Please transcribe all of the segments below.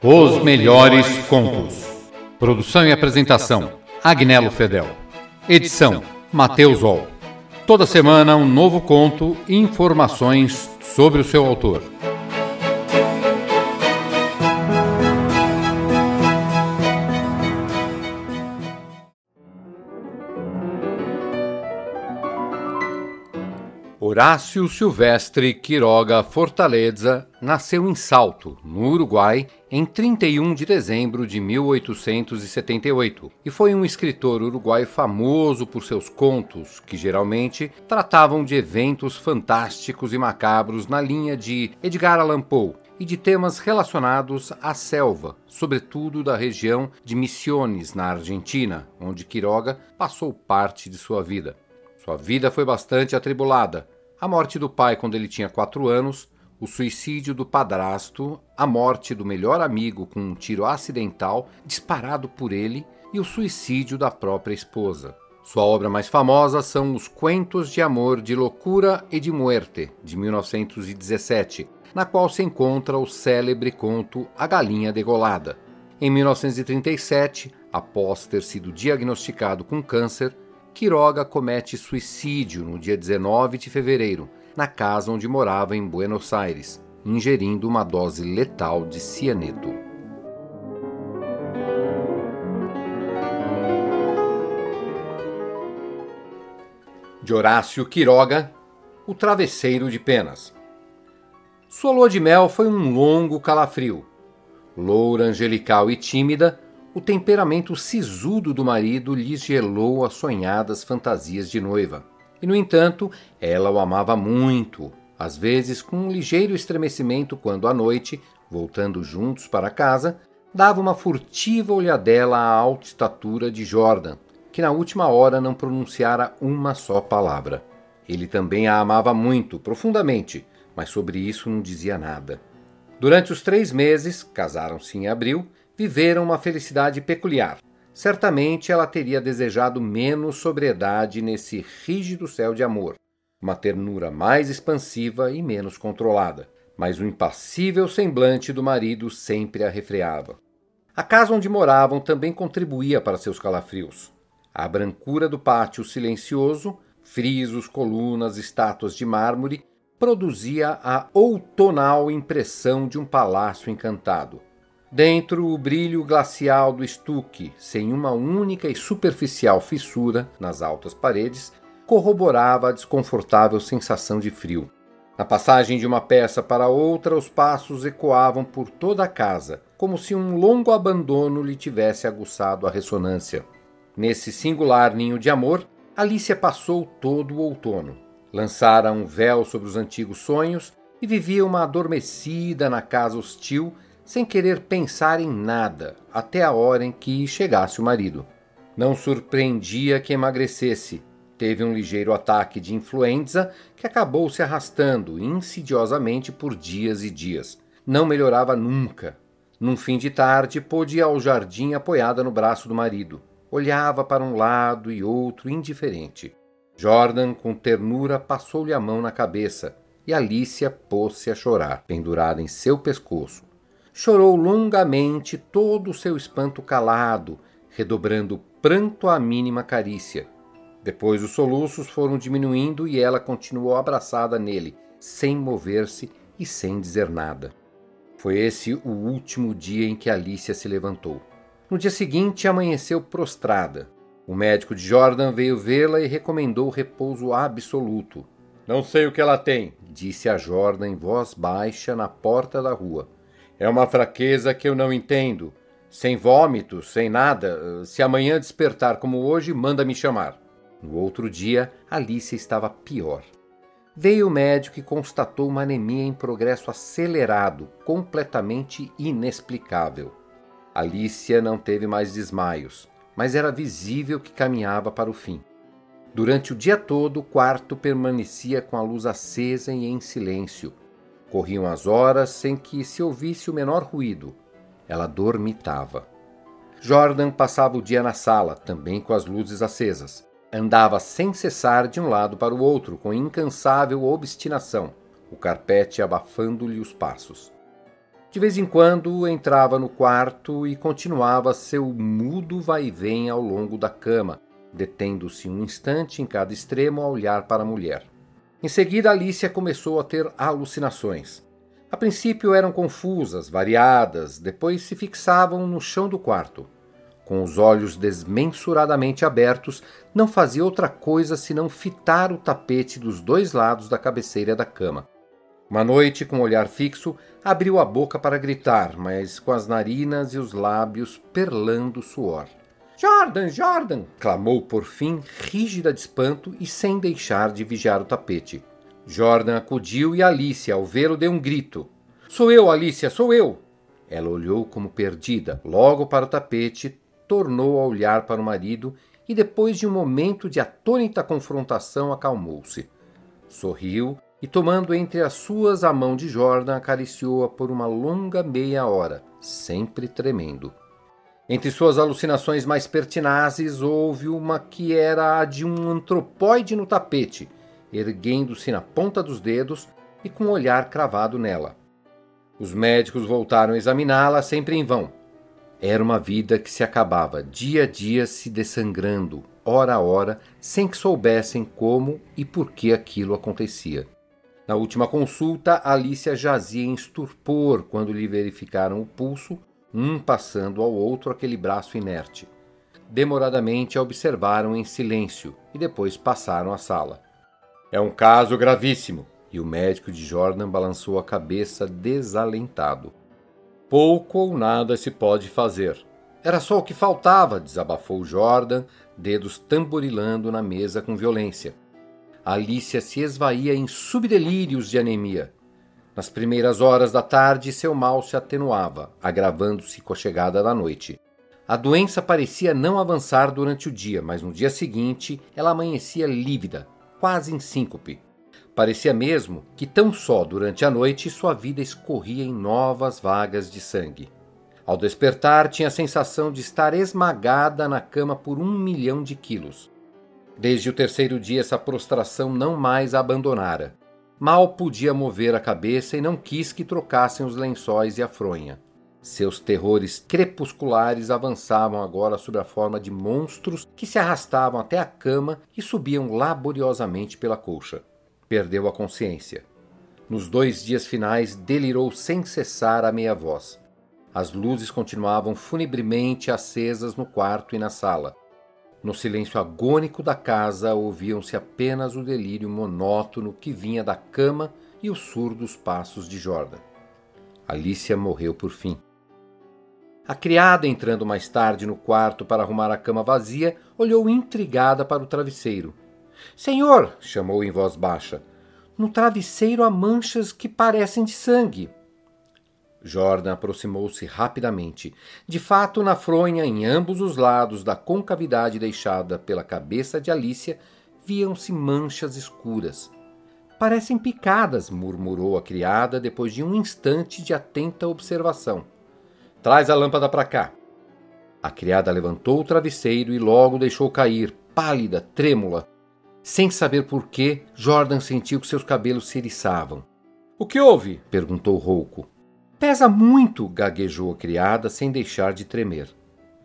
Os melhores contos. Produção e apresentação: Agnello Fedel. Edição: Matheus Ol. Toda semana um novo conto e informações sobre o seu autor. Horácio Silvestre Quiroga Fortaleza nasceu em Salto, no Uruguai, em 31 de dezembro de 1878 e foi um escritor uruguaio famoso por seus contos, que geralmente tratavam de eventos fantásticos e macabros na linha de Edgar Allan Poe e de temas relacionados à selva, sobretudo da região de Misiones, na Argentina, onde Quiroga passou parte de sua vida. Sua vida foi bastante atribulada. A morte do pai quando ele tinha quatro anos, o suicídio do padrasto, a morte do melhor amigo com um tiro acidental disparado por ele e o suicídio da própria esposa. Sua obra mais famosa são Os Cuentos de Amor de Loucura e de Muerte, de 1917, na qual se encontra o célebre conto A Galinha Degolada. Em 1937, após ter sido diagnosticado com câncer, Quiroga comete suicídio no dia 19 de fevereiro, na casa onde morava em Buenos Aires, ingerindo uma dose letal de cianeto. De Horácio Quiroga, O Travesseiro de Penas. Sua lua de mel foi um longo calafrio. Loura, angelical e tímida, o temperamento sisudo do marido lhe gelou as sonhadas fantasias de noiva. E, no entanto, ela o amava muito, às vezes com um ligeiro estremecimento quando à noite, voltando juntos para casa, dava uma furtiva olhadela à alta estatura de Jordan, que na última hora não pronunciara uma só palavra. Ele também a amava muito, profundamente, mas sobre isso não dizia nada. Durante os três meses, casaram-se em abril, viveram uma felicidade peculiar. Certamente ela teria desejado menos sobriedade nesse rígido céu de amor, uma ternura mais expansiva e menos controlada. Mas o impassível semblante do marido sempre a refreava. A casa onde moravam também contribuía para seus calafrios. A brancura do pátio silencioso, frisos, colunas, estátuas de mármore, produzia a outonal impressão de um palácio encantado. Dentro, o brilho glacial do estuque, sem uma única e superficial fissura nas altas paredes, corroborava a desconfortável sensação de frio. Na passagem de uma peça para outra, os passos ecoavam por toda a casa, como se um longo abandono lhe tivesse aguçado a ressonância. Nesse singular ninho de amor, Alicia passou todo o outono. Lançara um véu sobre os antigos sonhos e vivia uma adormecida na casa hostil sem querer pensar em nada, até a hora em que chegasse o marido. Não surpreendia que emagrecesse. Teve um ligeiro ataque de influenza que acabou se arrastando insidiosamente por dias e dias. Não melhorava nunca. Num fim de tarde, pôde ir ao jardim apoiada no braço do marido. Olhava para um lado e outro indiferente. Jordan, com ternura, passou-lhe a mão na cabeça e Alicia pôs-se a chorar, pendurada em seu pescoço chorou longamente todo o seu espanto calado, redobrando pranto à mínima carícia. Depois os soluços foram diminuindo e ela continuou abraçada nele, sem mover-se e sem dizer nada. Foi esse o último dia em que Alicia se levantou. No dia seguinte, amanheceu prostrada. O médico de Jordan veio vê-la e recomendou repouso absoluto. Não sei o que ela tem, disse a Jordan em voz baixa na porta da rua. É uma fraqueza que eu não entendo. Sem vômito, sem nada. Se amanhã despertar como hoje, manda me chamar. No outro dia, Alice estava pior. Veio o médico e constatou uma anemia em progresso acelerado, completamente inexplicável. Alicia não teve mais desmaios, mas era visível que caminhava para o fim. Durante o dia todo, o quarto permanecia com a luz acesa e em silêncio, Corriam as horas sem que se ouvisse o menor ruído. Ela dormitava. Jordan passava o dia na sala, também com as luzes acesas. Andava sem cessar de um lado para o outro, com incansável obstinação, o carpete abafando-lhe os passos. De vez em quando entrava no quarto e continuava seu mudo vai-vem ao longo da cama, detendo-se um instante em cada extremo a olhar para a mulher. Em seguida, Alicia começou a ter alucinações. A princípio eram confusas, variadas, depois se fixavam no chão do quarto. Com os olhos desmensuradamente abertos, não fazia outra coisa senão fitar o tapete dos dois lados da cabeceira da cama. Uma noite, com o olhar fixo, abriu a boca para gritar, mas com as narinas e os lábios perlando suor. Jordan, Jordan! clamou por fim, rígida de espanto e sem deixar de vigiar o tapete. Jordan acudiu e Alice, ao vê-lo, deu um grito. Sou eu, Alicia, sou eu! Ela olhou como perdida, logo para o tapete, tornou a olhar para o marido e, depois de um momento de atônita confrontação, acalmou-se. Sorriu e, tomando entre as suas a mão de Jordan, acariciou-a por uma longa meia hora, sempre tremendo. Entre suas alucinações mais pertinazes, houve uma que era a de um antropóide no tapete, erguendo-se na ponta dos dedos e com o um olhar cravado nela. Os médicos voltaram a examiná-la, sempre em vão. Era uma vida que se acabava, dia a dia se dessangrando, hora a hora, sem que soubessem como e por que aquilo acontecia. Na última consulta, Alicia jazia em estupor quando lhe verificaram o pulso, um passando ao outro aquele braço inerte. Demoradamente a observaram em silêncio e depois passaram à sala. É um caso gravíssimo, e o médico de Jordan balançou a cabeça desalentado. Pouco ou nada se pode fazer. Era só o que faltava, desabafou Jordan, dedos tamborilando na mesa com violência. Alicia se esvaía em subdelírios de anemia. Nas primeiras horas da tarde, seu mal se atenuava, agravando-se com a chegada da noite. A doença parecia não avançar durante o dia, mas no dia seguinte ela amanhecia lívida, quase em síncope. Parecia mesmo que tão só durante a noite sua vida escorria em novas vagas de sangue. Ao despertar, tinha a sensação de estar esmagada na cama por um milhão de quilos. Desde o terceiro dia, essa prostração não mais a abandonara. Mal podia mover a cabeça e não quis que trocassem os lençóis e a fronha. Seus terrores crepusculares avançavam agora sob a forma de monstros que se arrastavam até a cama e subiam laboriosamente pela colcha. Perdeu a consciência. Nos dois dias finais, delirou sem cessar a meia voz. As luzes continuavam funebremente acesas no quarto e na sala. No silêncio agônico da casa ouviam-se apenas o delírio monótono que vinha da cama e os surdos passos de Jordan. Alicia morreu por fim. A criada, entrando mais tarde no quarto para arrumar a cama vazia, olhou intrigada para o travesseiro. Senhor! chamou em voz baixa. No travesseiro há manchas que parecem de sangue. Jordan aproximou-se rapidamente. De fato, na fronha, em ambos os lados da concavidade deixada pela cabeça de Alicia, viam-se manchas escuras. Parecem picadas, murmurou a criada depois de um instante de atenta observação. Traz a lâmpada para cá. A criada levantou o travesseiro e logo deixou cair, pálida, trêmula. Sem saber por que, Jordan sentiu que seus cabelos se eriçavam. O que houve? perguntou rouco. Pesa muito, gaguejou a criada sem deixar de tremer.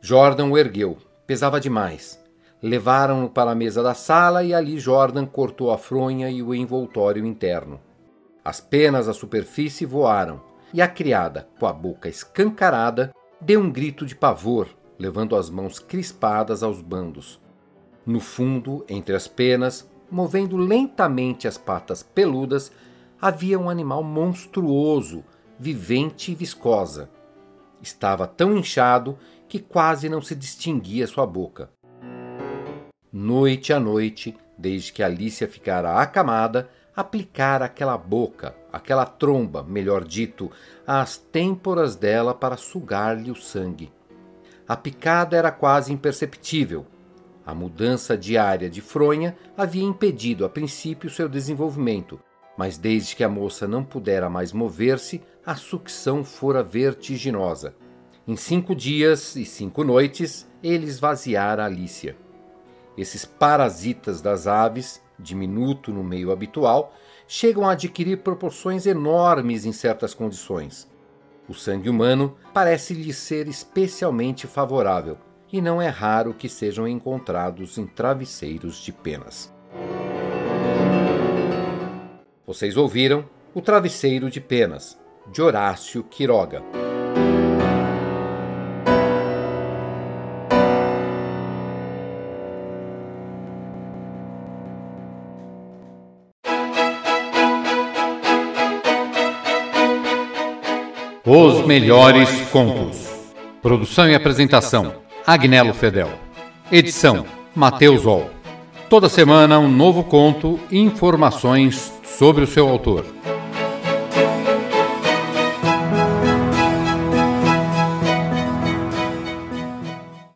Jordan o ergueu. Pesava demais. Levaram-no para a mesa da sala e ali Jordan cortou a fronha e o envoltório interno. As penas à superfície voaram e a criada, com a boca escancarada, deu um grito de pavor, levando as mãos crispadas aos bandos. No fundo, entre as penas, movendo lentamente as patas peludas, havia um animal monstruoso vivente e viscosa. Estava tão inchado que quase não se distinguia sua boca. Noite a noite, desde que Alicia ficara acamada, aplicara aquela boca, aquela tromba, melhor dito, às têmporas dela para sugar-lhe o sangue. A picada era quase imperceptível. A mudança diária de fronha havia impedido a princípio seu desenvolvimento, mas desde que a moça não pudera mais mover-se, a sucção fora vertiginosa. Em cinco dias e cinco noites, ele esvaziara Alicia. Esses parasitas das aves, diminuto no meio habitual, chegam a adquirir proporções enormes em certas condições. O sangue humano parece lhe ser especialmente favorável, e não é raro que sejam encontrados em travesseiros de penas. Vocês ouviram O Travesseiro de Penas, de Horácio Quiroga. Os melhores contos. Produção e apresentação: Agnello Fedel. Edição: Matheus Ol. Toda semana um novo conto e informações sobre o seu autor.